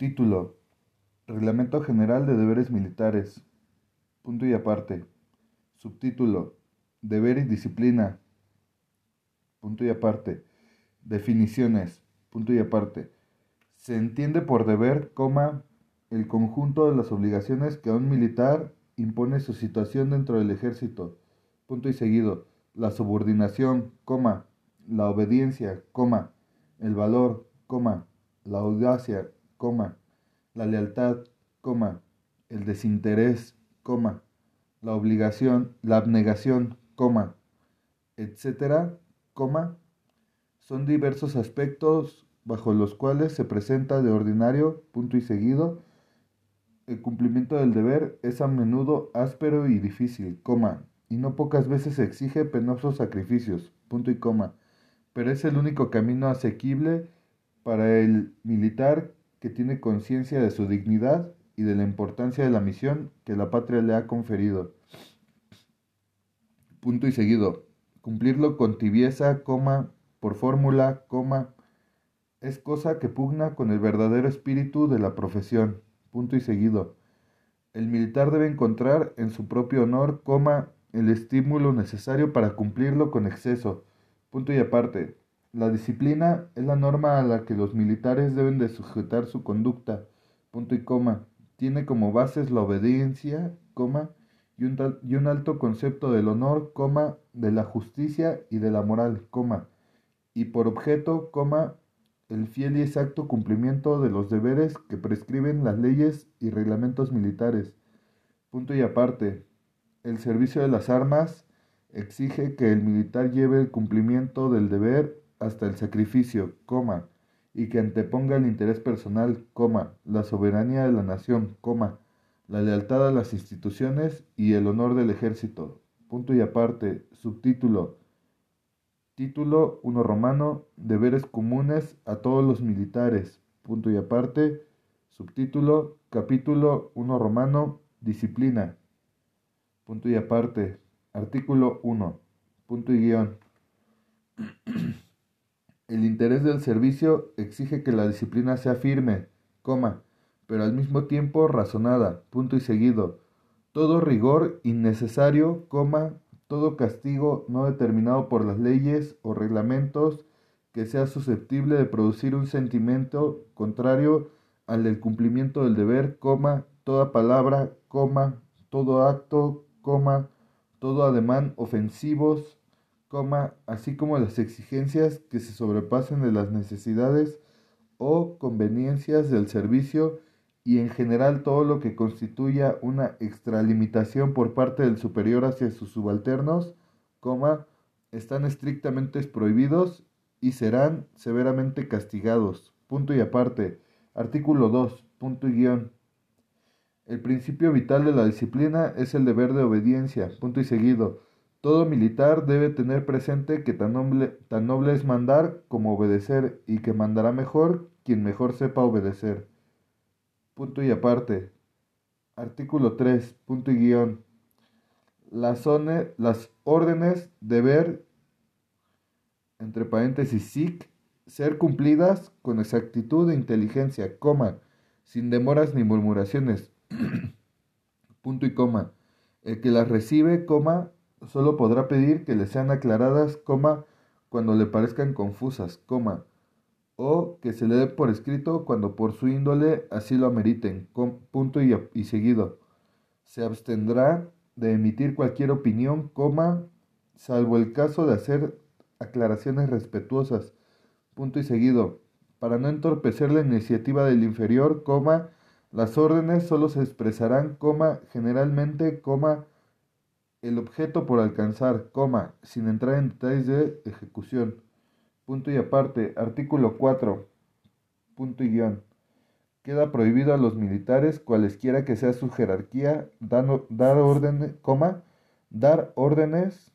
Título. Reglamento General de Deberes Militares. Punto y aparte. Subtítulo. Deber y disciplina. Punto y aparte. Definiciones. Punto y aparte. Se entiende por deber, coma, el conjunto de las obligaciones que a un militar impone su situación dentro del ejército. Punto y seguido. La subordinación, coma, la obediencia, coma, el valor, coma, la audacia, la lealtad, coma, el desinterés, la obligación, la abnegación, coma, etcétera, son diversos aspectos bajo los cuales se presenta de ordinario, punto y seguido, el cumplimiento del deber es a menudo áspero y difícil, coma, y no pocas veces exige penosos sacrificios, punto y coma, pero es el único camino asequible para el militar que tiene conciencia de su dignidad y de la importancia de la misión que la patria le ha conferido. Punto y seguido. Cumplirlo con tibieza, coma, por fórmula, coma, es cosa que pugna con el verdadero espíritu de la profesión. Punto y seguido. El militar debe encontrar en su propio honor, coma, el estímulo necesario para cumplirlo con exceso. Punto y aparte. La disciplina es la norma a la que los militares deben de sujetar su conducta. Punto y coma. Tiene como bases la obediencia, coma, y un, y un alto concepto del honor, coma, de la justicia y de la moral, coma, y por objeto, coma, el fiel y exacto cumplimiento de los deberes que prescriben las leyes y reglamentos militares. Punto y aparte. El servicio de las armas exige que el militar lleve el cumplimiento del deber hasta el sacrificio, coma, y que anteponga el interés personal, coma, la soberanía de la nación, coma, la lealtad a las instituciones y el honor del ejército. Punto y aparte. Subtítulo. Título 1 romano, deberes comunes a todos los militares. Punto y aparte. Subtítulo, capítulo 1 romano, disciplina. Punto y aparte. Artículo 1. Punto y guion. El interés del servicio exige que la disciplina sea firme, coma, pero al mismo tiempo razonada, punto y seguido. Todo rigor innecesario, coma, todo castigo no determinado por las leyes o reglamentos que sea susceptible de producir un sentimiento contrario al del cumplimiento del deber, coma, toda palabra, coma, todo acto, coma, todo ademán ofensivos, así como las exigencias que se sobrepasen de las necesidades o conveniencias del servicio y en general todo lo que constituya una extralimitación por parte del superior hacia sus subalternos, coma, están estrictamente prohibidos y serán severamente castigados. Punto y aparte. Artículo 2. Punto y guion. El principio vital de la disciplina es el deber de obediencia. Punto y seguido. Todo militar debe tener presente que tan noble, tan noble es mandar como obedecer y que mandará mejor quien mejor sepa obedecer. Punto y aparte. Artículo 3. Punto y guion. Las, las órdenes deber, entre paréntesis, ser cumplidas con exactitud e inteligencia, coma, sin demoras ni murmuraciones. Punto y coma. El que las recibe, coma, solo podrá pedir que le sean aclaradas, coma, cuando le parezcan confusas, coma, o que se le dé por escrito cuando por su índole así lo ameriten, con punto y, seguido. Se abstendrá de emitir cualquier opinión, coma, salvo el caso de hacer aclaraciones respetuosas, punto y seguido, para no entorpecer la iniciativa del inferior, coma, las órdenes solo se expresarán, coma, generalmente, coma, el objeto por alcanzar, coma, sin entrar en detalles de ejecución. Punto y aparte, artículo 4, punto y guion. Queda prohibido a los militares, cualesquiera que sea su jerarquía, dar órdenes, coma, dar órdenes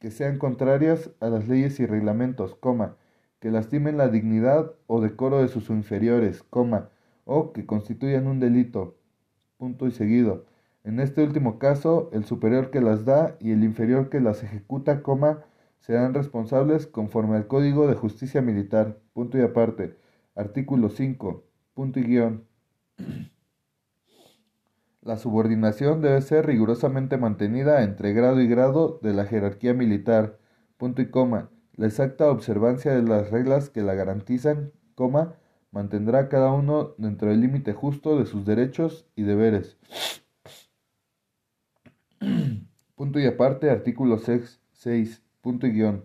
que sean contrarias a las leyes y reglamentos, coma, que lastimen la dignidad o decoro de sus inferiores, coma, o que constituyan un delito. Punto y seguido en este último caso, el superior que las da y el inferior que las ejecuta, coma, serán responsables conforme al Código de Justicia Militar. Punto y aparte. Artículo 5. punto y guion. La subordinación debe ser rigurosamente mantenida entre grado y grado de la jerarquía militar, punto y coma. La exacta observancia de las reglas que la garantizan, coma, mantendrá cada uno dentro del límite justo de sus derechos y deberes. punto y aparte, artículo 6, punto y guion.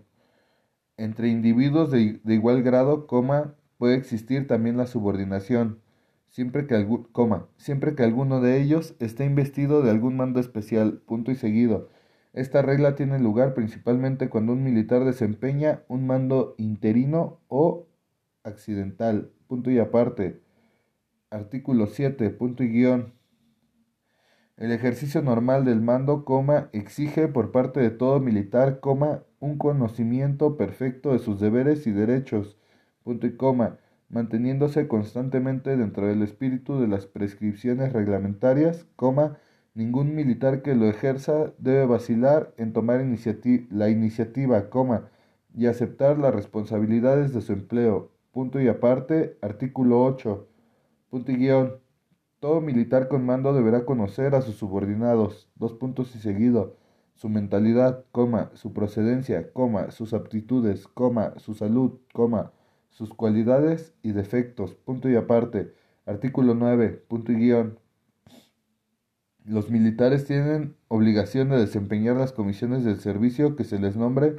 Entre individuos de, de igual grado, coma, puede existir también la subordinación siempre que, coma, siempre que alguno de ellos esté investido de algún mando especial, punto y seguido. Esta regla tiene lugar principalmente cuando un militar desempeña un mando interino o accidental, punto y aparte. Artículo 7, punto y guion. El ejercicio normal del mando, coma, exige por parte de todo militar, coma, un conocimiento perfecto de sus deberes y derechos, y manteniéndose constantemente dentro del espíritu de las prescripciones reglamentarias, ningún militar que lo ejerza debe vacilar en tomar la iniciativa, y aceptar las responsabilidades de su empleo. Y aparte, artículo 8. Punto y guion. Todo militar con mando deberá conocer a sus subordinados, dos puntos y seguido, su mentalidad, coma, su procedencia, coma, sus aptitudes, coma, su salud, coma, sus cualidades y defectos, punto y aparte. Artículo 9, punto y guion. Los militares tienen obligación de desempeñar las comisiones del servicio que se les nombre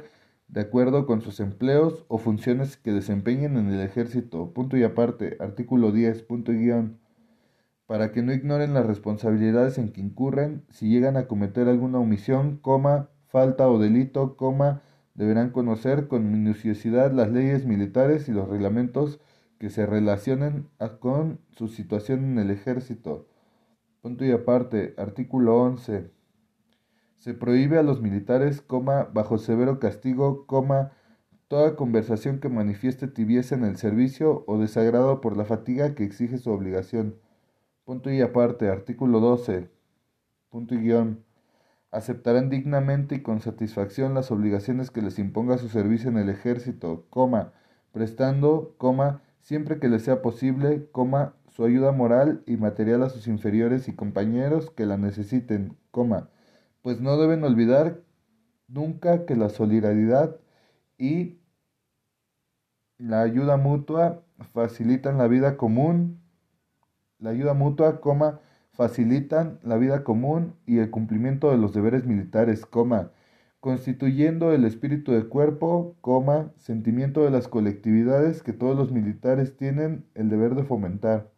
de acuerdo con sus empleos o funciones que desempeñen en el ejército. Punto y aparte. Artículo 10. Punto y guion. Para que no ignoren las responsabilidades en que incurren si llegan a cometer alguna omisión, coma, falta o delito, coma, deberán conocer con minuciosidad las leyes militares y los reglamentos que se relacionen con su situación en el ejército. Punto y aparte, artículo 11. Se prohíbe a los militares, coma, bajo severo castigo, coma, toda conversación que manifieste tibieza en el servicio o desagrado por la fatiga que exige su obligación. Punto y aparte, artículo 12. Punto y guion aceptarán dignamente y con satisfacción las obligaciones que les imponga su servicio en el ejército, coma, prestando, coma, siempre que les sea posible, coma, su ayuda moral y material a sus inferiores y compañeros que la necesiten, coma, pues no deben olvidar nunca que la solidaridad y la ayuda mutua facilitan la vida común, la ayuda mutua, coma, facilitan la vida común y el cumplimiento de los deberes militares, coma, constituyendo el espíritu de cuerpo, coma, sentimiento de las colectividades que todos los militares tienen el deber de fomentar.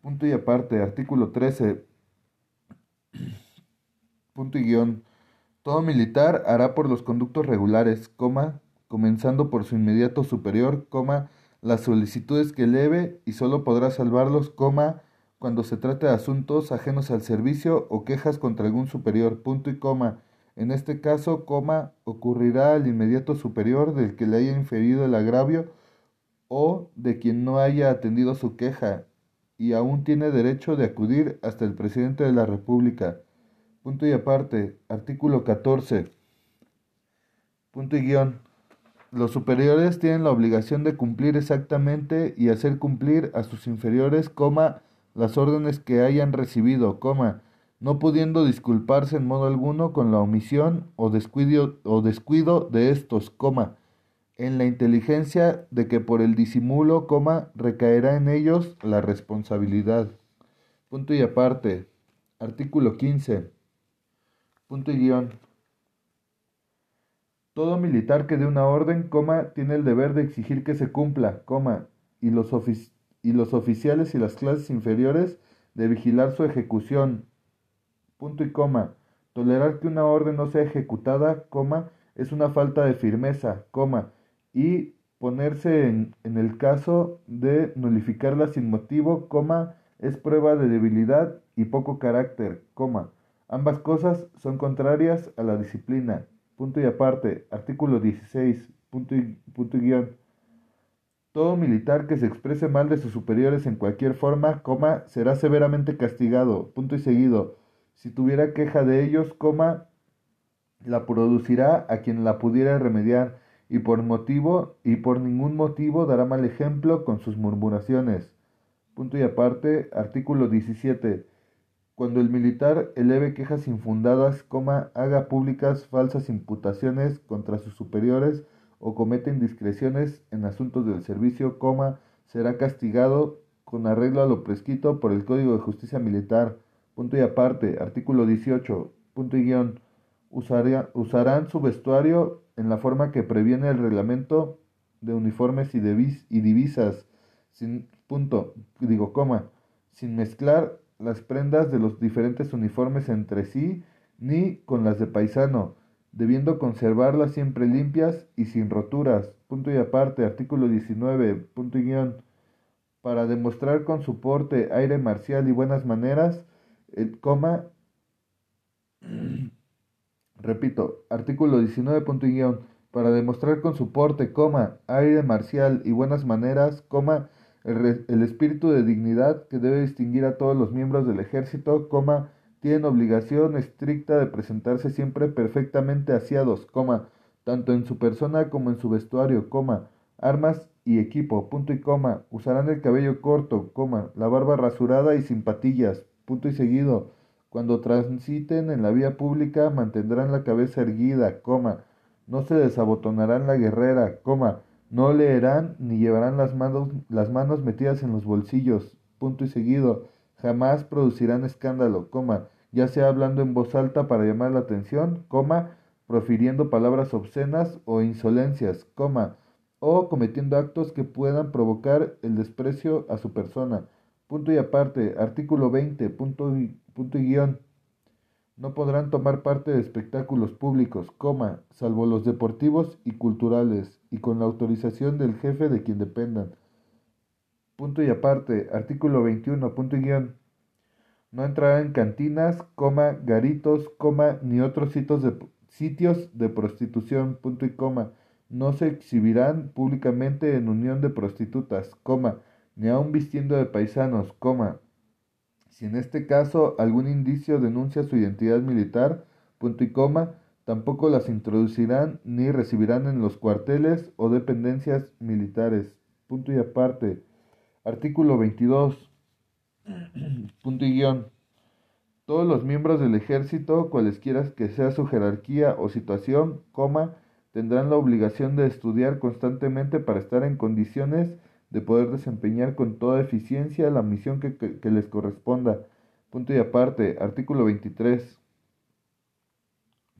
Punto y aparte, artículo 13. Punto y guion. Todo militar hará por los conductos regulares, coma, comenzando por su inmediato superior, coma, las solicitudes que eleve y solo podrá salvarlos, coma, cuando se trate de asuntos ajenos al servicio o quejas contra algún superior, punto y coma. En este caso, coma, ocurrirá al inmediato superior del que le haya inferido el agravio o de quien no haya atendido su queja y aún tiene derecho de acudir hasta el presidente de la República. Punto y aparte, artículo 14. Punto y guion. Los superiores tienen la obligación de cumplir exactamente y hacer cumplir a sus inferiores, coma, las órdenes que hayan recibido, coma, no pudiendo disculparse en modo alguno con la omisión o descuido, o descuido de estos, coma, en la inteligencia de que por el disimulo, coma, recaerá en ellos la responsabilidad. Punto y aparte. Artículo 15. Punto y guion. Todo militar que dé una orden, coma, tiene el deber de exigir que se cumpla, coma, y los oficiales y las clases inferiores de vigilar su ejecución. Coma. Tolerar que una orden no sea ejecutada, coma, es una falta de firmeza, coma, y ponerse en, en el caso de nulificarla sin motivo, coma, es prueba de debilidad y poco carácter, coma. Ambas cosas son contrarias a la disciplina. Punto y aparte. Artículo 16. Punto y, punto guion. Todo militar que se exprese mal de sus superiores en cualquier forma, coma, será severamente castigado, punto y seguido. Si tuviera queja de ellos, coma, la producirá a quien la pudiera remediar, y por motivo y por ningún motivo dará mal ejemplo con sus murmuraciones. Punto y aparte, artículo 17. Cuando el militar eleve quejas infundadas, coma, haga públicas falsas imputaciones contra sus superiores o cometa indiscreciones en asuntos del servicio, coma, será castigado con arreglo a lo prescrito por el Código de Justicia Militar. Punto y aparte, artículo 18. Punto y guion. usarán su vestuario en la forma que previene el reglamento de uniformes y, y divisas, sin punto, digo coma, sin mezclar las prendas de los diferentes uniformes entre sí ni con las de paisano, debiendo conservarlas siempre limpias y sin roturas. Punto y aparte, artículo 19, punto guion. Para demostrar con su porte, aire marcial y buenas maneras, el coma, repito, artículo 19, punto guion para demostrar con su porte, coma, aire marcial y buenas maneras, coma, el, el, espíritu de dignidad que debe distinguir a todos los miembros del ejército, coma, tienen obligación estricta de presentarse siempre perfectamente asiados, coma, tanto en su persona como en su vestuario, coma, armas y equipo, punto y coma, usarán el cabello corto, coma, la barba rasurada y sin patillas, punto y seguido, cuando transiten en la vía pública mantendrán la cabeza erguida, coma, no se desabotonarán la guerrera, coma, no leerán ni llevarán las manos, las manos metidas en los bolsillos, punto y seguido, jamás producirán escándalo, coma, ya sea hablando en voz alta para llamar la atención, coma, profiriendo palabras obscenas o insolencias, coma, o cometiendo actos que puedan provocar el desprecio a su persona. Punto y aparte, artículo 20, punto y, punto y guion. No podrán tomar parte de espectáculos públicos, coma, salvo los deportivos y culturales, y con la autorización del jefe de quien dependan. Punto y aparte, artículo 21, punto y guion. No entrarán en cantinas, coma, garitos, coma, ni otros sitios de, sitios de prostitución, punto y coma. No se exhibirán públicamente en unión de prostitutas, coma, ni aun vistiendo de paisanos, coma, si en este caso algún indicio denuncia su identidad militar, punto y coma, tampoco las introducirán ni recibirán en los cuarteles o dependencias militares. Punto y aparte. Artículo 22. punto y guion. Todos los miembros del ejército, cualesquiera que sea su jerarquía o situación, coma, tendrán la obligación de estudiar constantemente para estar en condiciones de poder desempeñar con toda eficiencia la misión que, les corresponda. Punto y aparte, artículo 23.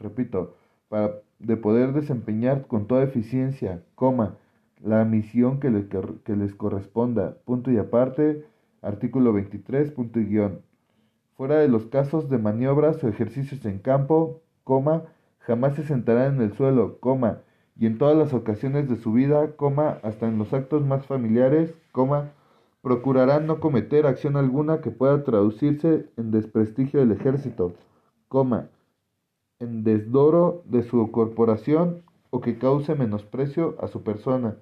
Repito, para de poder desempeñar con toda eficiencia, coma, la misión que, que les corresponda. Punto y aparte, artículo 23, punto y guion. Fuera de los casos de maniobras o ejercicios en campo, coma, jamás se sentarán en el suelo, coma, y en todas las ocasiones de su vida, coma, hasta en los actos más familiares, coma, procurarán no cometer acción alguna que pueda traducirse en desprestigio del ejército, coma, en desdoro de su corporación o que cause menosprecio a su persona.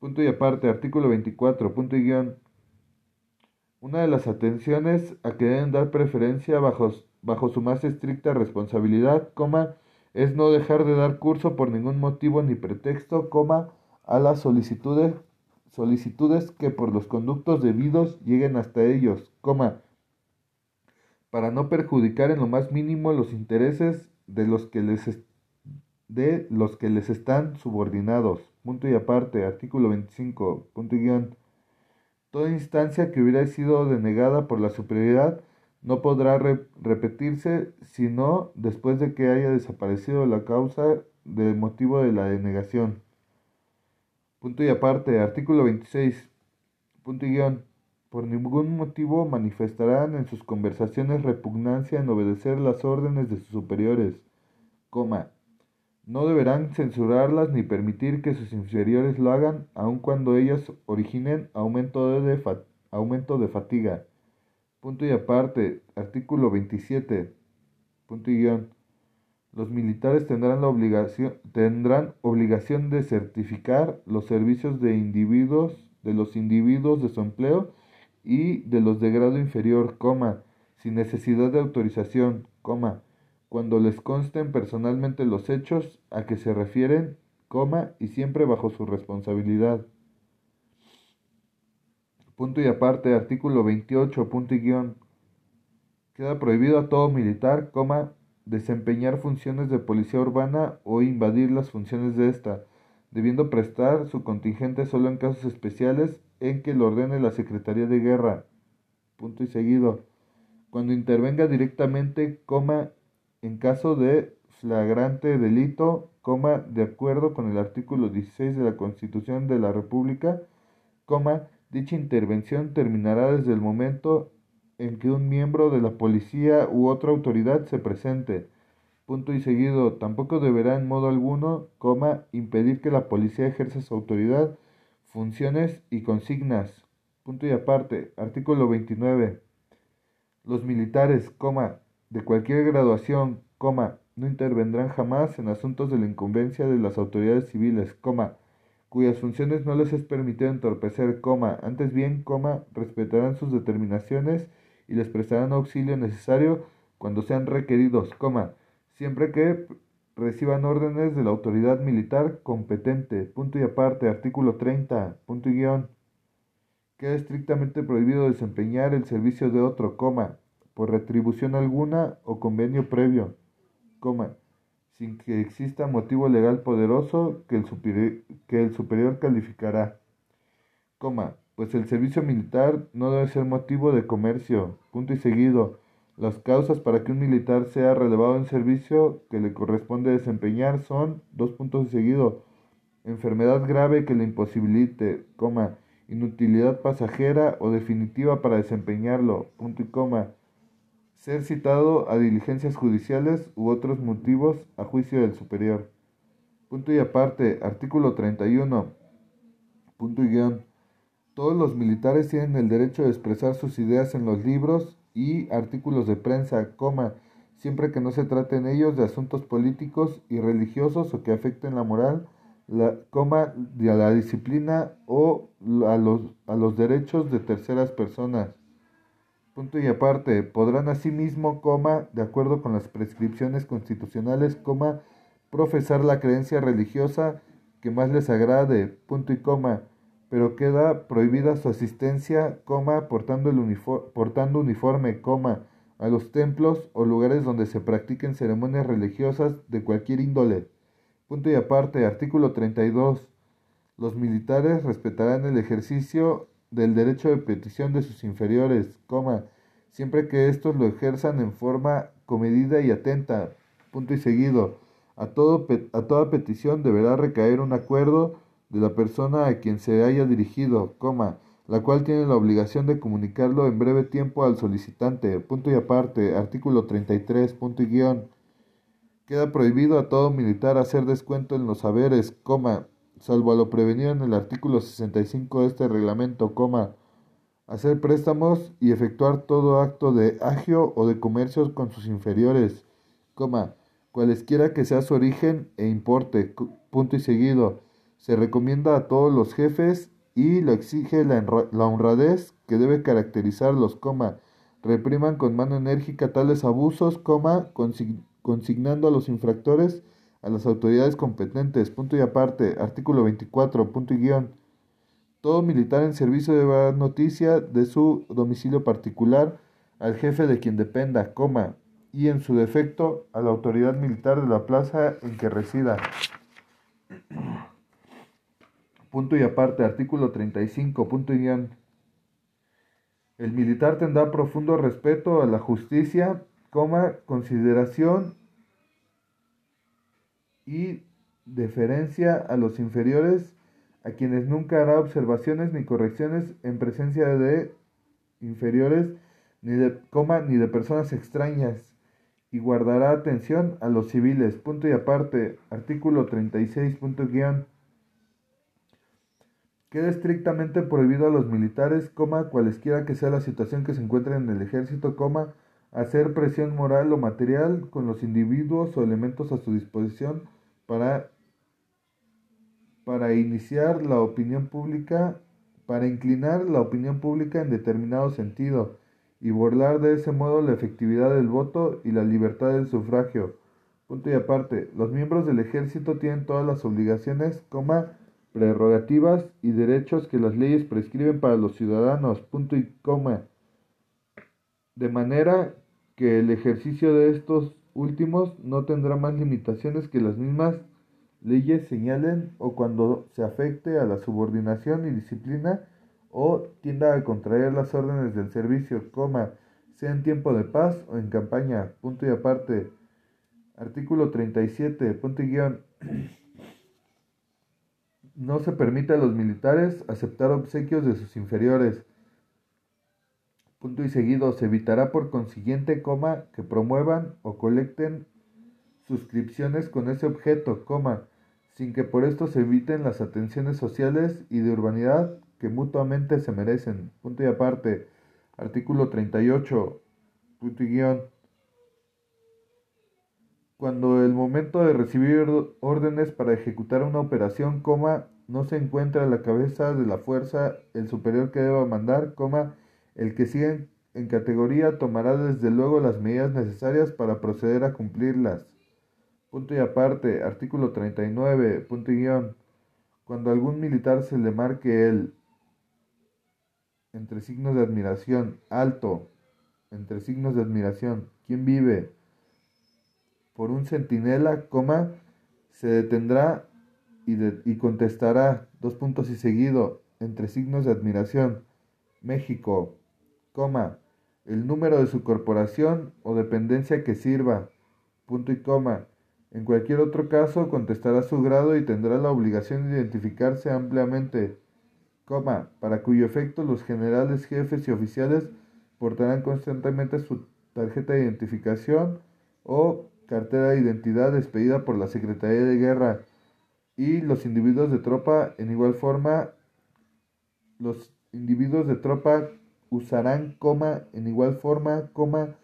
Punto y aparte, artículo 24, punto y guion. Una de las atenciones a que deben dar preferencia bajo, bajo su más estricta responsabilidad, coma, es no dejar de dar curso por ningún motivo ni pretexto, coma, a las solicitudes, solicitudes que por los conductos debidos lleguen hasta ellos, coma, para no perjudicar en lo más mínimo los intereses de los que les, de los que les están subordinados. Punto y aparte, artículo 25, punto y guion. Toda instancia que hubiera sido denegada por la superioridad no podrá repetirse sino después de que haya desaparecido la causa del motivo de la denegación. Punto y aparte, artículo 26. Punto y guion. Por ningún motivo manifestarán en sus conversaciones repugnancia en obedecer las órdenes de sus superiores. No deberán censurarlas ni permitir que sus inferiores lo hagan, aun cuando ellas originen aumento de, aumento de fatiga. Punto y aparte, artículo 27, punto y guion. Los militares tendrán, la obligación, tendrán obligación de certificar los servicios de individuos, de los individuos de su empleo y de los de grado inferior, coma, sin necesidad de autorización, coma, cuando les consten personalmente los hechos a que se refieren, coma, y siempre bajo su responsabilidad. punto y aparte, artículo 28, punto y guion. Queda prohibido a todo militar, coma, desempeñar funciones de policía urbana o invadir las funciones de ésta, debiendo prestar su contingente solo en casos especiales en que lo ordene la Secretaría de Guerra. Punto y seguido. Cuando intervenga directamente, coma, en caso de flagrante delito, coma, de acuerdo con el artículo 16 de la Constitución de la República, coma, dicha intervención terminará desde el momento en que un miembro de la policía u otra autoridad se presente. Punto y seguido, tampoco deberá en modo alguno, coma, impedir que la policía ejerza su autoridad, funciones y consignas. Punto y aparte, artículo 29. Los militares, coma, de cualquier graduación, coma, no intervendrán jamás en asuntos de la incumbencia de las autoridades civiles, coma, cuyas funciones no les es permitido entorpecer, coma, antes bien, coma, respetarán sus determinaciones y les prestarán auxilio necesario cuando sean requeridos, siempre que reciban órdenes de la autoridad militar competente. Punto y aparte, artículo 30, punto y guion. Queda estrictamente prohibido desempeñar el servicio de otro, coma, por retribución alguna o convenio previo, coma, sin que exista motivo legal poderoso que el, superior, que el superior calificará, coma, pues el servicio militar no debe ser motivo de comercio. Punto y seguido. Las causas para que un militar sea relevado en servicio que le corresponde desempeñar son dos puntos y seguido. Enfermedad grave que le imposibilite, coma, inutilidad pasajera o definitiva para desempeñarlo, punto y coma. Ser citado a diligencias judiciales u otros motivos a juicio del superior. Punto y aparte, artículo 31. Punto y guion. Todos los militares tienen el derecho de expresar sus ideas en los libros y artículos de prensa, coma, siempre que no se traten ellos de asuntos políticos y religiosos o que afecten la moral, la, coma, a la disciplina o a los, a los derechos de terceras personas. Punto y aparte, podrán asimismo, coma, de acuerdo con las prescripciones constitucionales, coma, profesar la creencia religiosa que más les agrade, punto y coma, pero queda prohibida su asistencia, coma, portando, el portando uniforme, coma, a los templos o lugares donde se practiquen ceremonias religiosas de cualquier índole. Punto y aparte, artículo 32. Los militares respetarán el ejercicio del derecho de petición de sus inferiores, coma, siempre que éstos lo ejerzan en forma comedida y atenta. Punto y seguido. A, todo, a toda petición deberá recaer un acuerdo de la persona a quien se haya dirigido, coma, la cual tiene la obligación de comunicarlo en breve tiempo al solicitante. Punto y aparte, artículo 33, punto y guion. Queda prohibido a todo militar hacer descuento en los saberes, coma, salvo a lo prevenido en el artículo 65 de este reglamento, coma, hacer préstamos y efectuar todo acto de agio o de comercio con sus inferiores, coma, cualesquiera que sea su origen e importe, punto y seguido se recomienda a todos los jefes y lo exige la, honradez que debe caracterizarlos, coma, repriman con mano enérgica tales abusos, coma, consignando a los infractores a las autoridades competentes, punto y aparte, artículo 24, punto y guion. Todo militar en servicio debe dar noticia de su domicilio particular al jefe de quien dependa, coma, y en su defecto a la autoridad militar de la plaza en que resida. Punto y aparte, artículo 35, punto guion. El militar tendrá profundo respeto a la justicia, coma, consideración y deferencia a los inferiores, a quienes nunca hará observaciones ni correcciones en presencia de inferiores, ni de coma, ni de personas extrañas, y guardará atención a los civiles. Punto y aparte, artículo 36, punto guion. Queda estrictamente prohibido a los militares, coma, cualesquiera que sea la situación que se encuentre en el ejército, coma, hacer presión moral o material con los individuos o elementos a su disposición para, para iniciar la opinión pública, para inclinar la opinión pública en determinado sentido y burlar de ese modo la efectividad del voto y la libertad del sufragio. Punto y aparte, los miembros del ejército tienen todas las obligaciones, coma, prerrogativas y derechos que las leyes prescriben para los ciudadanos, punto y coma, de manera que el ejercicio de estos últimos no tendrá más limitaciones que las mismas leyes señalen o cuando se afecte a la subordinación y disciplina o tienda a contraer las órdenes del servicio, coma, sea en tiempo de paz o en campaña, punto y aparte. Artículo 37, punto y guion. No se permite a los militares aceptar obsequios de sus inferiores. Punto y seguido. Se evitará por consiguiente, coma, que promuevan o colecten suscripciones con ese objeto, coma, sin que por esto se eviten las atenciones sociales y de urbanidad que mutuamente se merecen. Punto y aparte. Artículo 38. Punto y guion. Cuando el momento de recibir órdenes para ejecutar una operación, coma, no se encuentra a la cabeza de la fuerza el superior que deba mandar, coma, el que sigue en categoría tomará desde luego las medidas necesarias para proceder a cumplirlas. Punto y aparte, artículo 39, punto y guion. Cuando algún militar se le marque el, entre signos de admiración, alto, entre signos de admiración, ¿quién vive? Por un centinela, coma, se detendrá y, y contestará, dos puntos y seguido, entre signos de admiración, México, coma, el número de su corporación o dependencia que sirva, punto y coma. En cualquier otro caso contestará su grado y tendrá la obligación de identificarse ampliamente, coma, para cuyo efecto los generales, jefes y oficiales portarán constantemente su tarjeta de identificación o cartera de identidad expedida por la Secretaría de Guerra y los individuos de tropa. En igual forma los individuos de tropa usarán coma en igual forma coma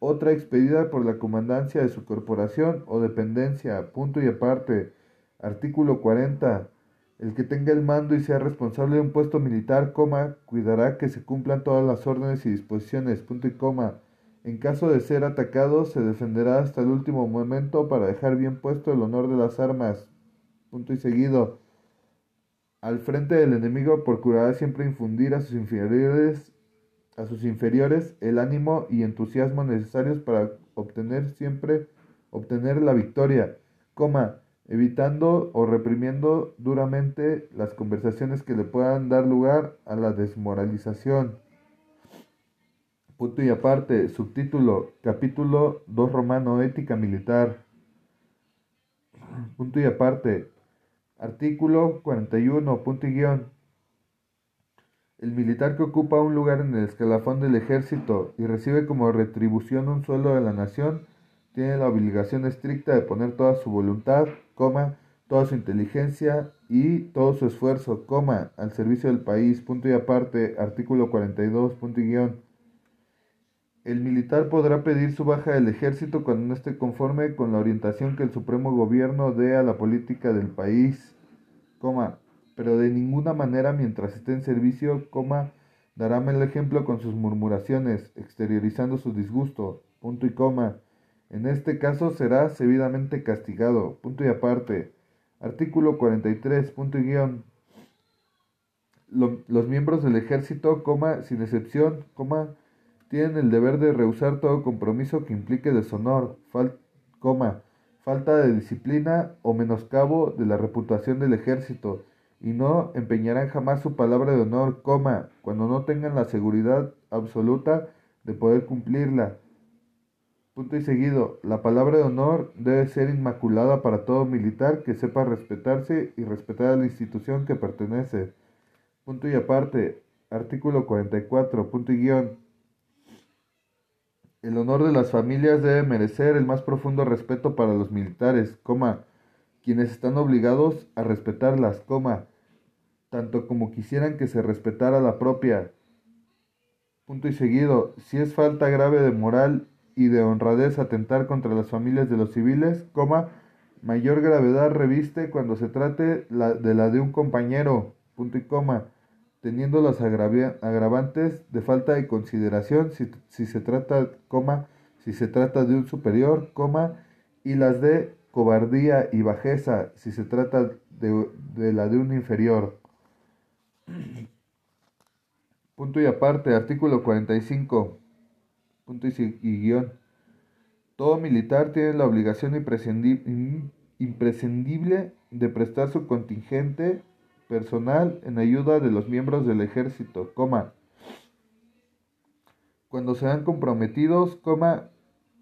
otra expedida por la comandancia de su corporación o dependencia. Punto y aparte. Artículo 40 el que tenga el mando y sea responsable de un puesto militar coma cuidará que se cumplan todas las órdenes y disposiciones. Punto y coma en caso de ser atacado, se defenderá hasta el último momento para dejar bien puesto el honor de las armas. Punto y seguido. Al frente del enemigo procurará siempre infundir a sus inferiores, a sus inferiores el ánimo y entusiasmo necesarios para obtener siempre obtener la victoria, coma, evitando o reprimiendo duramente las conversaciones que le puedan dar lugar a la desmoralización. Punto y aparte, subtítulo, capítulo 2 romano, ética militar. Punto y aparte, artículo 41, punto y guion. El militar que ocupa un lugar en el escalafón del ejército y recibe como retribución un sueldo de la nación, tiene la obligación estricta de poner toda su voluntad, coma, toda su inteligencia y todo su esfuerzo, coma, al servicio del país, punto y aparte, artículo 42, punto y guion. El militar podrá pedir su baja del ejército cuando no esté conforme con la orientación que el Supremo Gobierno dé a la política del país, coma, pero de ninguna manera mientras esté en servicio, coma, dará el ejemplo con sus murmuraciones, exteriorizando su disgusto, punto y coma. En este caso será sevidamente castigado, punto y aparte. Artículo 43, punto y guion. los miembros del ejército, coma, sin excepción, coma, tienen el deber de rehusar todo compromiso que implique deshonor, coma, falta de disciplina o menoscabo de la reputación del ejército, y no empeñarán jamás su palabra de honor, coma, cuando no tengan la seguridad absoluta de poder cumplirla. Punto y seguido, la palabra de honor debe ser inmaculada para todo militar que sepa respetarse y respetar a la institución que pertenece. Punto y aparte, artículo 44, punto y guion. El honor de las familias debe merecer el más profundo respeto para los militares, coma, quienes están obligados a respetarlas, coma, tanto como quisieran que se respetara la propia. Punto y seguido, si es falta grave de moral y de honradez atentar contra las familias de los civiles, coma, mayor gravedad reviste cuando se trate de la de un compañero, punto y coma, teniendo las agravantes de falta de consideración si, se trata, si se trata de un superior, coma, y las de cobardía y bajeza si se trata de, de la de un inferior. Punto y aparte, artículo 45. Punto y, y guion. Todo militar tiene la obligación imprescindible de prestar su contingente personal en ayuda de los miembros del ejército, coma. Cuando sean comprometidos, coma,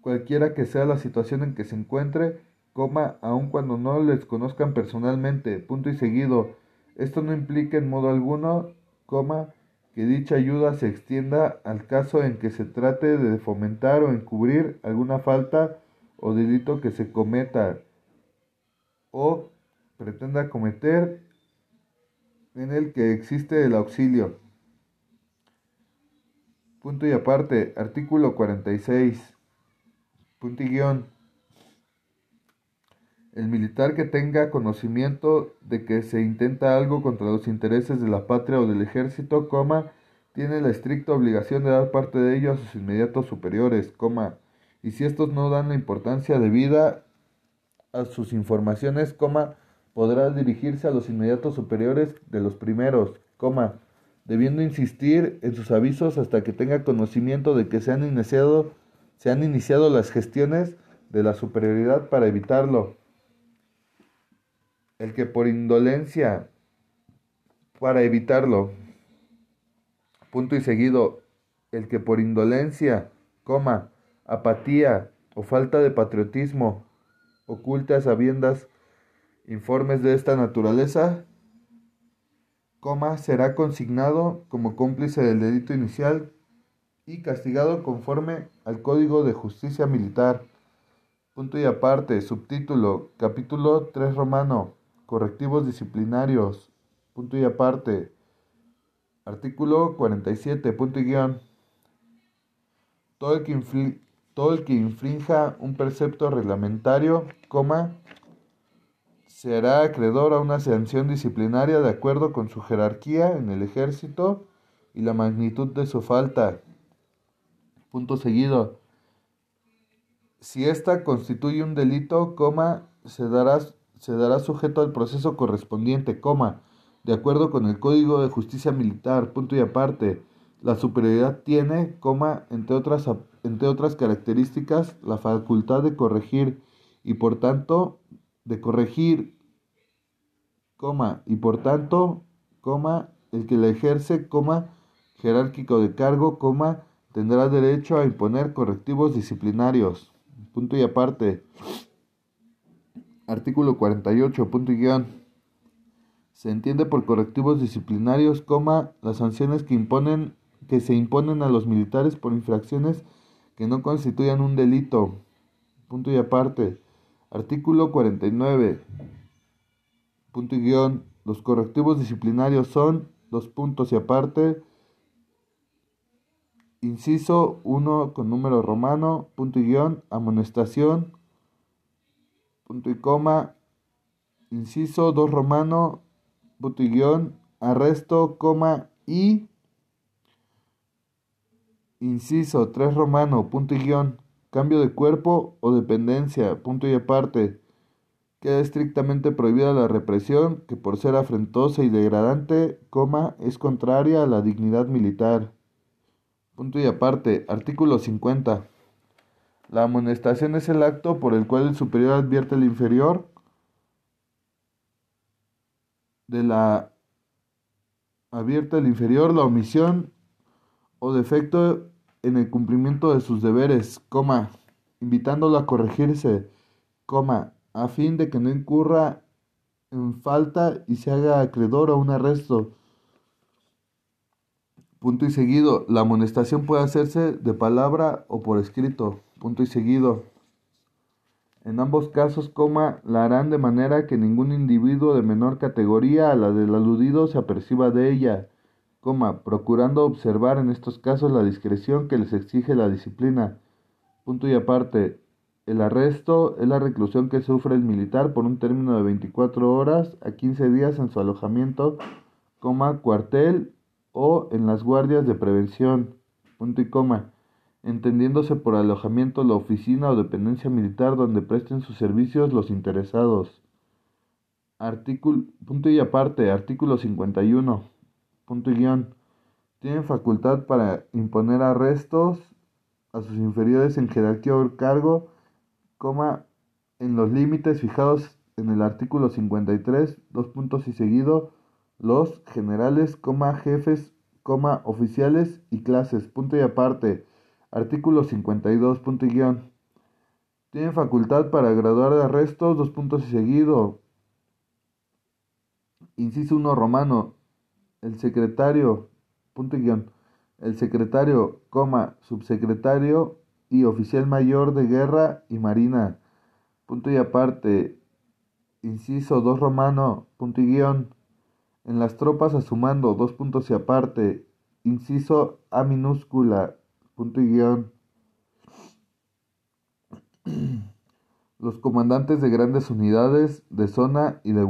cualquiera que sea la situación en que se encuentre, coma, aun cuando no les conozcan personalmente, punto y seguido. Esto no implica en modo alguno, coma, que dicha ayuda se extienda al caso en que se trate de fomentar o encubrir alguna falta o delito que se cometa o pretenda cometer en el que existe el auxilio. Punto y aparte, artículo 46. Punto y guion. El militar que tenga conocimiento de que se intenta algo contra los intereses de la patria o del ejército, coma, tiene la estricta obligación de dar parte de ello a sus inmediatos superiores, coma, y si estos no dan la importancia debida a sus informaciones, coma, podrá dirigirse a los inmediatos superiores de los primeros, coma, debiendo insistir en sus avisos hasta que tenga conocimiento de que se han iniciado, se han iniciado las gestiones de la superioridad para evitarlo. El que por indolencia, para evitarlo, punto y seguido, el que por indolencia, coma, apatía o falta de patriotismo, oculta sabiendas informes de esta naturaleza, coma, será consignado como cómplice del delito inicial y castigado conforme al Código de Justicia Militar. Punto y aparte, subtítulo, capítulo 3 romano, correctivos disciplinarios, punto y aparte. Artículo 47, punto y guion. Todo el que, todo el que infrinja un precepto reglamentario, coma, será acreedor a una sanción disciplinaria de acuerdo con su jerarquía en el ejército y la magnitud de su falta. Punto seguido. Si ésta constituye un delito, coma, se dará se dará sujeto al proceso correspondiente, coma, de acuerdo con el Código de Justicia Militar, punto y aparte. La superioridad tiene, coma, entre otras, entre otras características, la facultad de corregir y por tanto, de corregir, coma, y por tanto, coma, el que la ejerce, coma, jerárquico de cargo, coma, tendrá derecho a imponer correctivos disciplinarios. Punto y aparte. Artículo 48, punto y guion. Se entiende por correctivos disciplinarios, coma, las sanciones que imponen que se imponen a los militares por infracciones que no constituyan un delito. Punto y aparte. Artículo 49. Punto y guion. Los correctivos disciplinarios son, dos puntos y aparte, inciso 1 con número romano, punto y guion, amonestación, punto y coma, inciso 2 romano, punto y guion, arresto, coma y inciso 3 romano, punto y guion, cambio de cuerpo o dependencia, punto y aparte. Queda estrictamente prohibida la represión que por ser afrentosa y degradante, coma, es contraria a la dignidad militar. Punto y aparte, artículo 50. La amonestación es el acto por el cual el superior advierte al inferior de la advierte al inferior la omisión o defecto en el cumplimiento de sus deberes, coma, invitándolo a corregirse, coma, a fin de que no incurra en falta y se haga acreedor a un arresto. Punto y seguido, la amonestación puede hacerse de palabra o por escrito punto y seguido. En ambos casos, coma, la harán de manera que ningún individuo de menor categoría a la del aludido se aperciba de ella, coma, procurando observar en estos casos la discreción que les exige la disciplina. Punto y aparte, el arresto es la reclusión que sufre el militar por un término de 24 horas a 15 días en su alojamiento, coma, cuartel o en las guardias de prevención. Punto y coma entendiéndose por alojamiento la oficina o dependencia militar donde presten sus servicios los interesados. Artículo, punto y aparte, artículo 51, punto y guion. Tienen facultad para imponer arrestos a sus inferiores en jerarquía o cargo, coma, en los límites fijados en el artículo 53, dos puntos y seguido, los generales, coma, jefes, coma, oficiales y clases, punto y aparte, artículo 52, punto y guion. Tienen facultad para graduar de arrestos, dos puntos y seguido. Inciso 1 romano, el secretario, punto y guion, el secretario, coma, subsecretario y oficial mayor de guerra y marina, punto y aparte, inciso 2 romano, punto y guion, en las tropas a su mando, dos puntos y aparte, inciso A minúscula, punto y guion. Los comandantes de grandes unidades de zona y de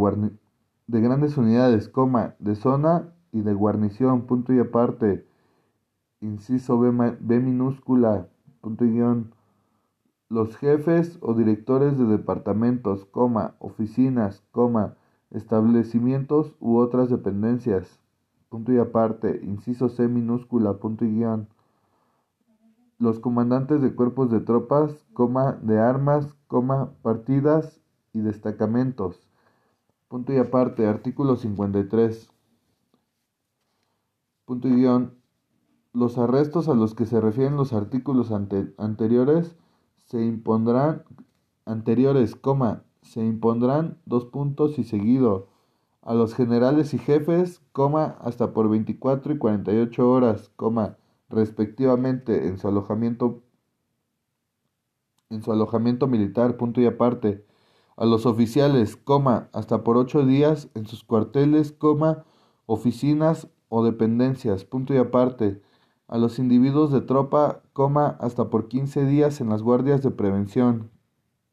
de grandes unidades, coma, de zona y de guarnición, punto y aparte, inciso B, minúscula, punto y guion, los jefes o directores de departamentos, oficinas, establecimientos u otras dependencias, punto y aparte, inciso C minúscula, punto y guion, los comandantes de cuerpos de tropas, de armas, partidas y destacamentos, punto y aparte, artículo 53, punto y guion, los arrestos a los que se refieren los artículos anteriores se impondrán anteriores, coma, se impondrán dos puntos y seguido a los generales y jefes, coma, hasta por 24 y 48 horas, coma, respectivamente en su alojamiento en su alojamiento militar, punto y aparte, a los oficiales, coma, hasta por ocho días en sus cuarteles, coma, oficinas o dependencias, punto y aparte, a los individuos de tropa, coma, hasta por 15 días en las guardias de prevención,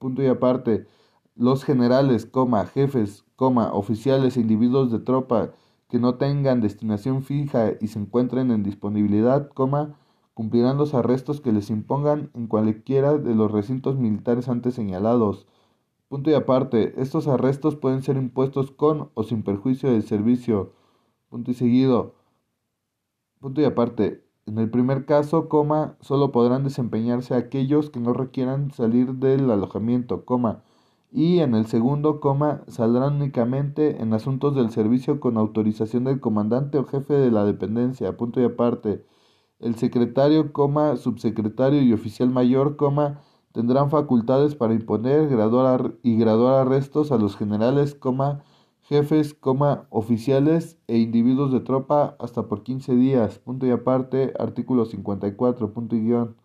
punto y aparte, los generales, coma, jefes, coma, oficiales e individuos de tropa que no tengan destinación fija y se encuentren en disponibilidad, coma, cumplirán los arrestos que les impongan en cualquiera de los recintos militares antes señalados. Punto y aparte, estos arrestos pueden ser impuestos con o sin perjuicio del servicio. Punto y seguido. Punto y aparte, en el primer caso, coma, solo podrán desempeñarse aquellos que no requieran salir del alojamiento, coma, y en el segundo, coma, saldrán únicamente en asuntos del servicio con autorización del comandante o jefe de la dependencia, punto y aparte. El secretario, coma, subsecretario y oficial mayor, coma, tendrán facultades para imponer graduar y graduar arrestos a los generales, coma, jefes, coma, oficiales e individuos de tropa hasta por 15 días, punto y aparte, artículo 54, punto y guion.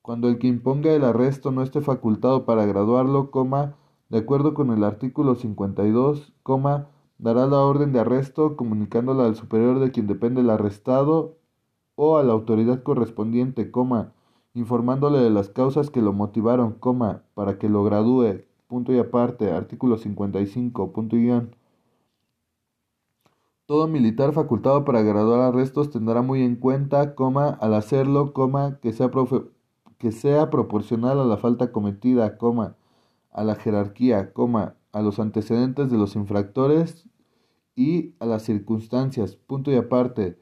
Cuando el que imponga el arresto no esté facultado para graduarlo, coma, de acuerdo con el artículo 52, coma, dará la orden de arresto comunicándola al superior de quien depende el arrestado o a la autoridad correspondiente, coma, informándole de las causas que lo motivaron, coma, para que lo gradúe, punto y aparte, artículo 55, punto y. Todo militar facultado para graduar arrestos tendrá muy en cuenta, coma, al hacerlo, coma, que sea, que sea proporcional a la falta cometida, coma, a la jerarquía, coma, a los antecedentes de los infractores y a las circunstancias, punto y aparte,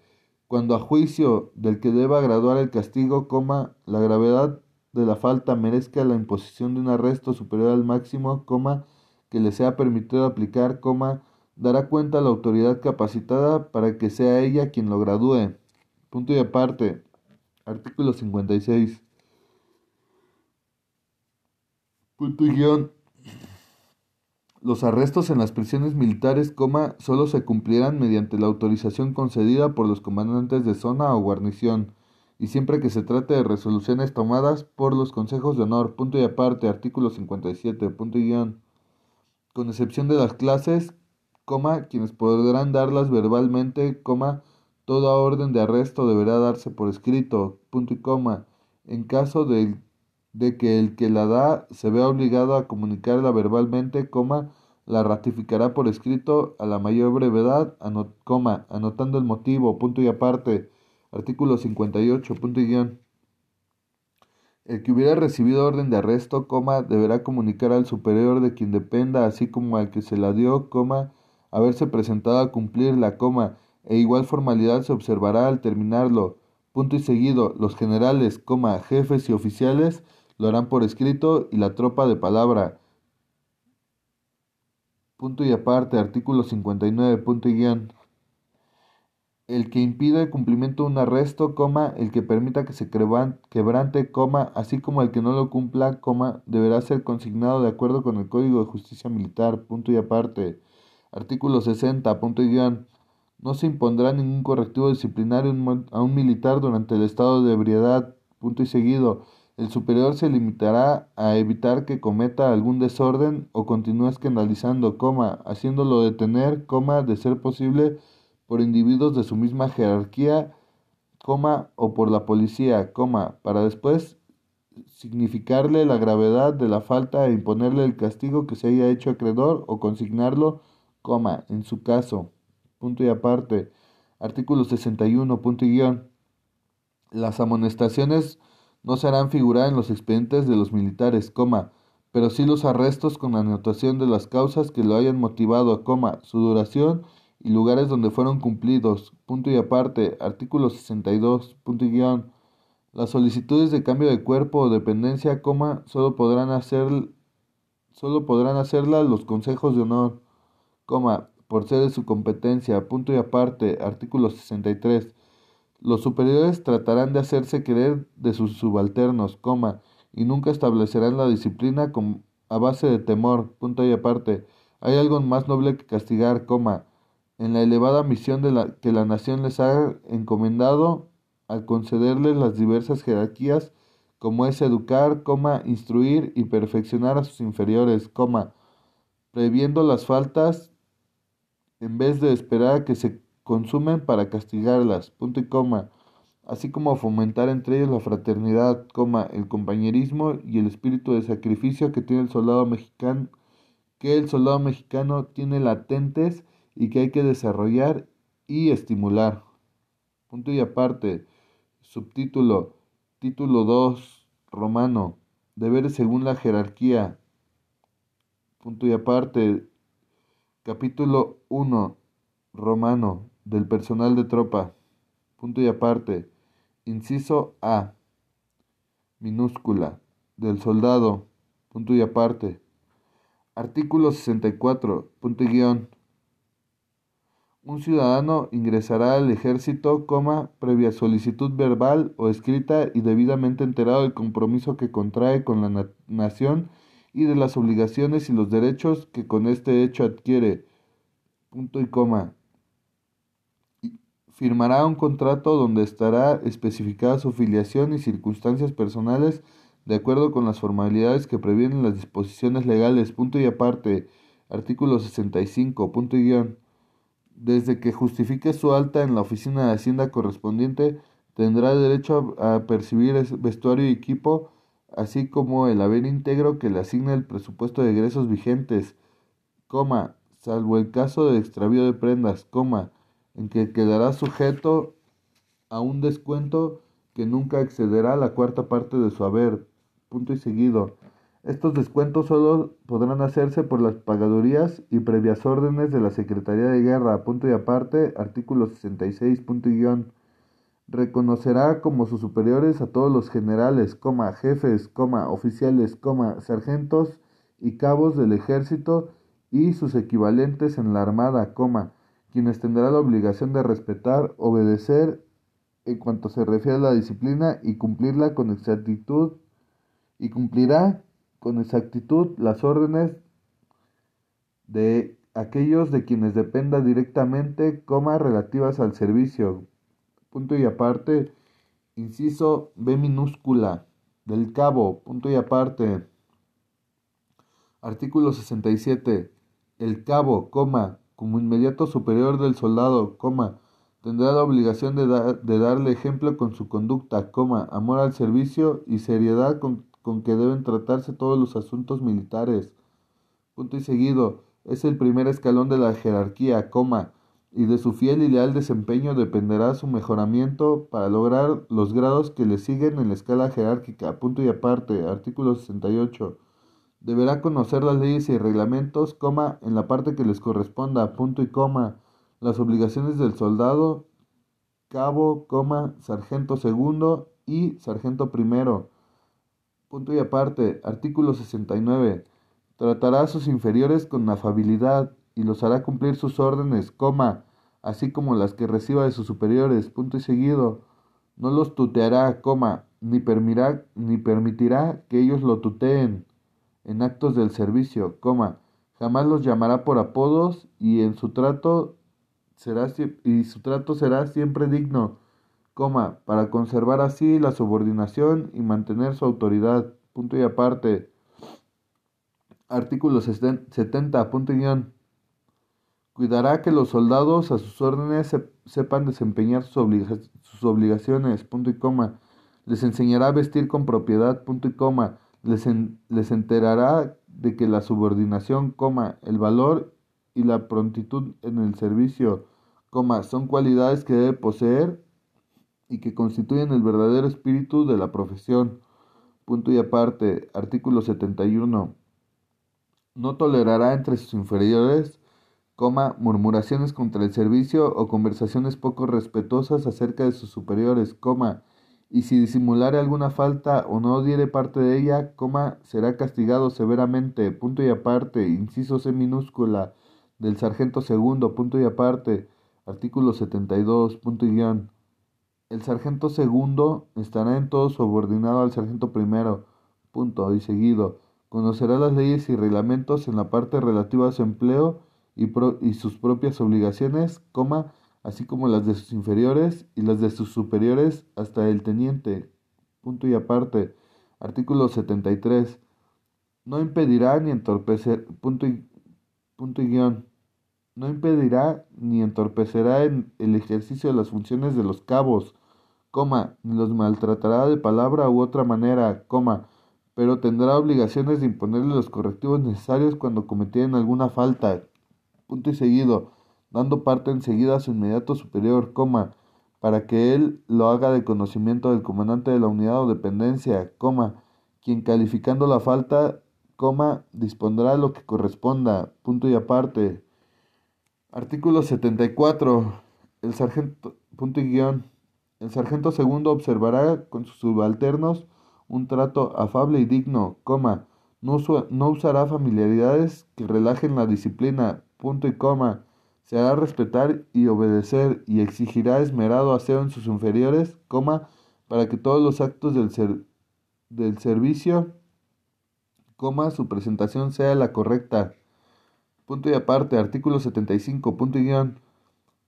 cuando a juicio del que deba graduar el castigo, coma, la gravedad de la falta merezca la imposición de un arresto superior al máximo, coma, que le sea permitido aplicar, coma, dará cuenta a la autoridad capacitada para que sea ella quien lo gradúe. Punto y aparte. Artículo 56. Punto y guion. Los arrestos en las prisiones militares, coma, solo se cumplirán mediante la autorización concedida por los comandantes de zona o guarnición y siempre que se trate de resoluciones tomadas por los consejos de honor, punto y aparte, artículo 57, punto y guion, con excepción de las clases, coma, quienes podrán darlas verbalmente, coma, toda orden de arresto deberá darse por escrito, punto y coma, en caso de, de que el que la da se vea obligado a comunicarla verbalmente, coma, la ratificará por escrito a la mayor brevedad, coma, anotando el motivo, punto y aparte, Artículo 58, punto y guion. El que hubiera recibido orden de arresto, coma, deberá comunicar al superior de quien dependa, así como al que se la dio, coma, haberse presentado a cumplir la coma, e igual formalidad se observará al terminarlo. Punto y seguido, los generales, coma, jefes y oficiales lo harán por escrito y la tropa de palabra. Punto y aparte, artículo 59, punto y guion el que impida el cumplimiento de un arresto, el que permita que se quebrante, así como el que no lo cumpla, deberá ser consignado de acuerdo con el Código de Justicia Militar, punto y aparte. Artículo 60, punto y guion. No se impondrá ningún correctivo disciplinario a un militar durante el estado de ebriedad, punto y seguido. El superior se limitará a evitar que cometa algún desorden o continúe escandalizando, haciéndolo detener, de ser posible, por individuos de su misma jerarquía, coma, o por la policía, coma, para después significarle la gravedad de la falta e imponerle el castigo que se haya hecho acreedor o consignarlo, coma, en su caso. Punto y aparte. Artículo 61, punto y guion. Las amonestaciones no se harán figurar en los expedientes de los militares, coma, pero sí los arrestos con anotación de las causas que lo hayan motivado, coma, su duración y lugares donde fueron cumplidos. Punto y aparte. Artículo 62. Punto y guion. Las solicitudes de cambio de cuerpo o dependencia, coma, solo podrán hacer solo podrán hacerla los consejos de honor, coma, por ser de su competencia. Punto y aparte. Artículo 63. Los superiores tratarán de hacerse querer de sus subalternos, coma, y nunca establecerán la disciplina con, a base de temor. Punto y aparte. Hay algo más noble que castigar, coma, en la elevada misión de la, que la nación les ha encomendado al concederles las diversas jerarquías, como es educar, coma, instruir y perfeccionar a sus inferiores, coma, previendo las faltas en vez de esperar a que se consumen para castigarlas, punto y coma, así como fomentar entre ellos la fraternidad, coma, el compañerismo y el espíritu de sacrificio que tiene el soldado mexicano, que el soldado mexicano tiene latentes y que hay que desarrollar y estimular. Punto y aparte. Subtítulo. Título 2. Romano. Deberes según la jerarquía. Punto y aparte. Capítulo 1. Romano. Del personal de tropa. Punto y aparte. Inciso A. Minúscula. Del soldado. Punto y aparte. Artículo 64. Punto y guion. Un ciudadano ingresará al ejército, coma, previa solicitud verbal o escrita y debidamente enterado del compromiso que contrae con la nación y de las obligaciones y los derechos que con este hecho adquiere. Punto y coma. Firmará un contrato donde estará especificada su filiación y circunstancias personales de acuerdo con las formalidades que previenen las disposiciones legales. Punto y aparte. Artículo 65. Punto y guion desde que justifique su alta en la oficina de Hacienda correspondiente, tendrá derecho a, percibir vestuario y equipo, así como el haber íntegro que le asigna el presupuesto de egresos vigentes, coma, salvo el caso de extravío de prendas, coma, en que quedará sujeto a un descuento que nunca excederá la cuarta parte de su haber, punto y seguido, estos descuentos solo podrán hacerse por las pagadurías y previas órdenes de la Secretaría de Guerra, punto y aparte, artículo 66, punto y guion. Reconocerá como sus superiores a todos los generales, jefes, coma, oficiales, coma, sargentos y cabos del ejército y sus equivalentes en la armada, quienes tendrán la obligación de respetar, obedecer en cuanto se refiere a la disciplina y cumplirla con exactitud y cumplirá con exactitud las órdenes de aquellos de quienes dependa directamente, coma, relativas al servicio. Punto y aparte, inciso B minúscula, del cabo, punto y aparte. Artículo 67. El cabo, coma, como inmediato superior del soldado, coma, tendrá la obligación de, de darle ejemplo con su conducta, coma, amor al servicio y seriedad con con que deben tratarse todos los asuntos militares. Punto y seguido. Es el primer escalón de la jerarquía, coma. y de su fiel y leal desempeño dependerá su mejoramiento para lograr los grados que le siguen en la escala jerárquica. Punto y aparte, artículo 68. Deberá conocer las leyes y reglamentos, coma, en la parte que les corresponda, punto y coma, las obligaciones del soldado, cabo, coma, sargento segundo y sargento primero. Punto y aparte, artículo 69. Tratará a sus inferiores con afabilidad y los hará cumplir sus órdenes, coma, así como las que reciba de sus superiores, punto y seguido. No los tuteará, coma, ni permitirá, ni permitirá que ellos lo tuteen en actos del servicio, coma, jamás los llamará por apodos y en su trato será y su trato será siempre digno, para conservar así la subordinación y mantener su autoridad. Punto y aparte. Artículo 70. Punto y guion. Cuidará que los soldados a sus órdenes sepan desempeñar sus, obligaciones, punto y coma. Les enseñará a vestir con propiedad, punto y coma. Les, les enterará de que la subordinación, coma, el valor y la prontitud en el servicio, son cualidades que debe poseer y que constituyen el verdadero espíritu de la profesión. Punto y aparte, artículo 71. No tolerará entre sus inferiores coma, murmuraciones contra el servicio o conversaciones poco respetuosas acerca de sus superiores, coma, y si disimulare alguna falta o no diere parte de ella, coma, será castigado severamente, punto y aparte, inciso C minúscula, del sargento segundo, punto y aparte, artículo 72, punto y guion. El sargento segundo estará en todo subordinado al sargento primero, punto y seguido. Conocerá las leyes y reglamentos en la parte relativa a su empleo y, sus propias obligaciones, coma, así como las de sus inferiores y las de sus superiores hasta el teniente. Punto y aparte. Artículo 73. No impedirá ni entorpecer. Punto y, punto y guion. No impedirá ni entorpecerá en el ejercicio de las funciones de los cabos, coma, ni los maltratará de palabra u otra manera, coma, pero tendrá obligaciones de imponerle los correctivos necesarios cuando cometieren alguna falta, punto y seguido, dando parte enseguida a su inmediato superior, coma, para que él lo haga de conocimiento del comandante de la unidad o dependencia, coma, quien calificando la falta, coma, dispondrá lo que corresponda, punto y aparte. Artículo 74. El sargento, punto y guion. El sargento segundo observará con sus subalternos un trato afable y digno, coma, no, no usará familiaridades que relajen la disciplina, punto y coma, se hará respetar y obedecer y exigirá esmerado aseo en sus inferiores, coma, para que todos los actos del, ser, del servicio, coma, su presentación sea la correcta. Punto y aparte, artículo 75, punto y guion.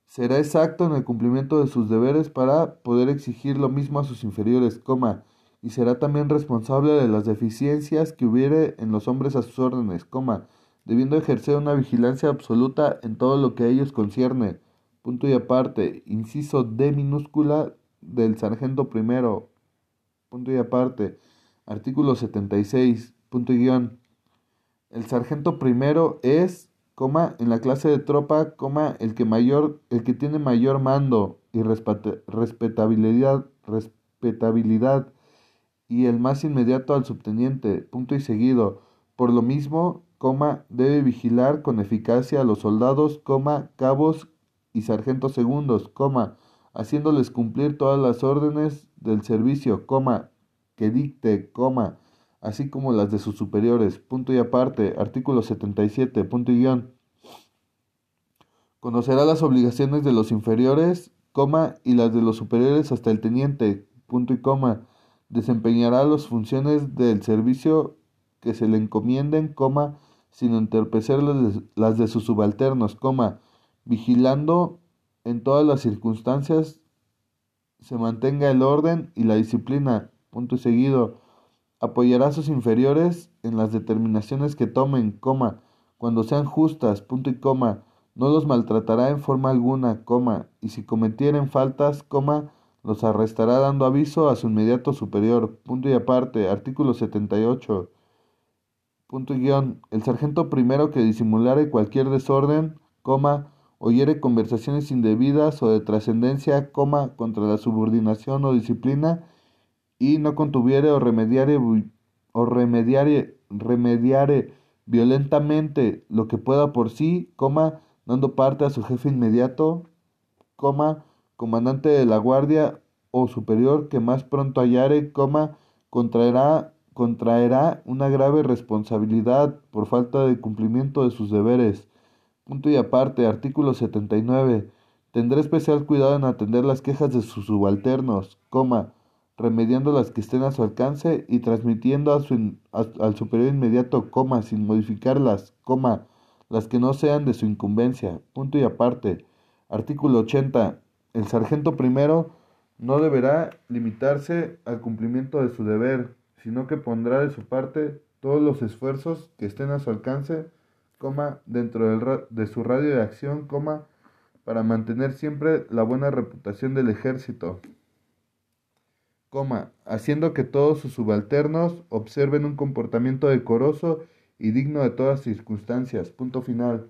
Será exacto en el cumplimiento de sus deberes para poder exigir lo mismo a sus inferiores, coma, y será también responsable de las deficiencias que hubiere en los hombres a sus órdenes, coma, debiendo ejercer una vigilancia absoluta en todo lo que a ellos concierne. Punto y aparte, inciso D minúscula del sargento primero. Punto y aparte, artículo 76, punto y guion. El sargento primero es, coma, en la clase de tropa, coma, el que mayor, el que tiene mayor mando y respetabilidad, respetabilidad y el más inmediato al subteniente, punto y seguido. Por lo mismo, coma, debe vigilar con eficacia a los soldados, coma, cabos y sargentos segundos, coma, haciéndoles cumplir todas las órdenes del servicio, coma, que dicte, coma, así como las de sus superiores, punto y aparte, artículo 77, punto y guion. Conocerá las obligaciones de los inferiores, coma, y las de los superiores hasta el teniente, punto y coma. Desempeñará las funciones del servicio que se le encomienden, coma, sin entorpecer las de, sus subalternos, coma, vigilando en todas las circunstancias se mantenga el orden y la disciplina, punto y seguido, apoyará a sus inferiores en las determinaciones que tomen, coma, cuando sean justas, punto y coma, no los maltratará en forma alguna, coma, y si cometieren faltas, coma, los arrestará dando aviso a su inmediato superior, punto y aparte, artículo 78. Punto y guion. El sargento primero que disimulare cualquier desorden, coma, oyere conversaciones indebidas o de trascendencia, coma, contra la subordinación o disciplina, y no contuviere o remediare, o remediare, remediare violentamente lo que pueda por sí, coma, dando parte a su jefe inmediato, coma, comandante de la guardia o superior que más pronto hallare, coma, contraerá, contraerá una grave responsabilidad por falta de cumplimiento de sus deberes. Punto y aparte, artículo 79. Tendrá especial cuidado en atender las quejas de sus subalternos, coma, remediando las que estén a su alcance y transmitiendo al superior inmediato, coma, sin modificarlas, coma, las que no sean de su incumbencia. Punto y aparte. Artículo 80. El sargento primero no deberá limitarse al cumplimiento de su deber, sino que pondrá de su parte todos los esfuerzos que estén a su alcance, coma, dentro del de su radio de acción, coma, para mantener siempre la buena reputación del ejército coma, haciendo que todos sus subalternos observen un comportamiento decoroso y digno de todas circunstancias. Punto final.